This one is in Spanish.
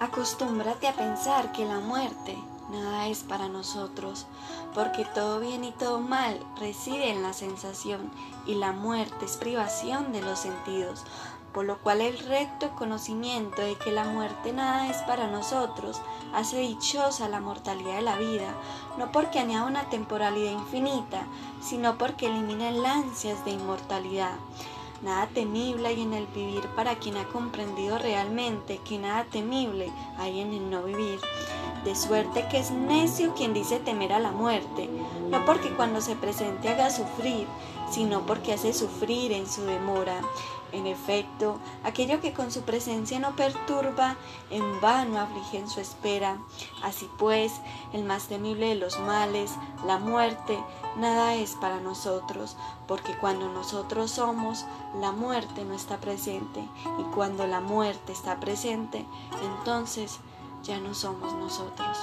Acostúmbrate a pensar que la muerte nada es para nosotros, porque todo bien y todo mal reside en la sensación y la muerte es privación de los sentidos, por lo cual el recto conocimiento de que la muerte nada es para nosotros hace dichosa la mortalidad de la vida, no porque añada una temporalidad infinita, sino porque elimina el ansias de inmortalidad. Nada temible hay en el vivir para quien ha comprendido realmente que nada temible hay en el no vivir. De suerte que es necio quien dice temer a la muerte, no porque cuando se presente haga sufrir, sino porque hace sufrir en su demora. En efecto, aquello que con su presencia no perturba, en vano aflige en su espera. Así pues, el más temible de los males, la muerte, nada es para nosotros, porque cuando nosotros somos, la muerte no está presente, y cuando la muerte está presente, entonces ya no somos nosotros.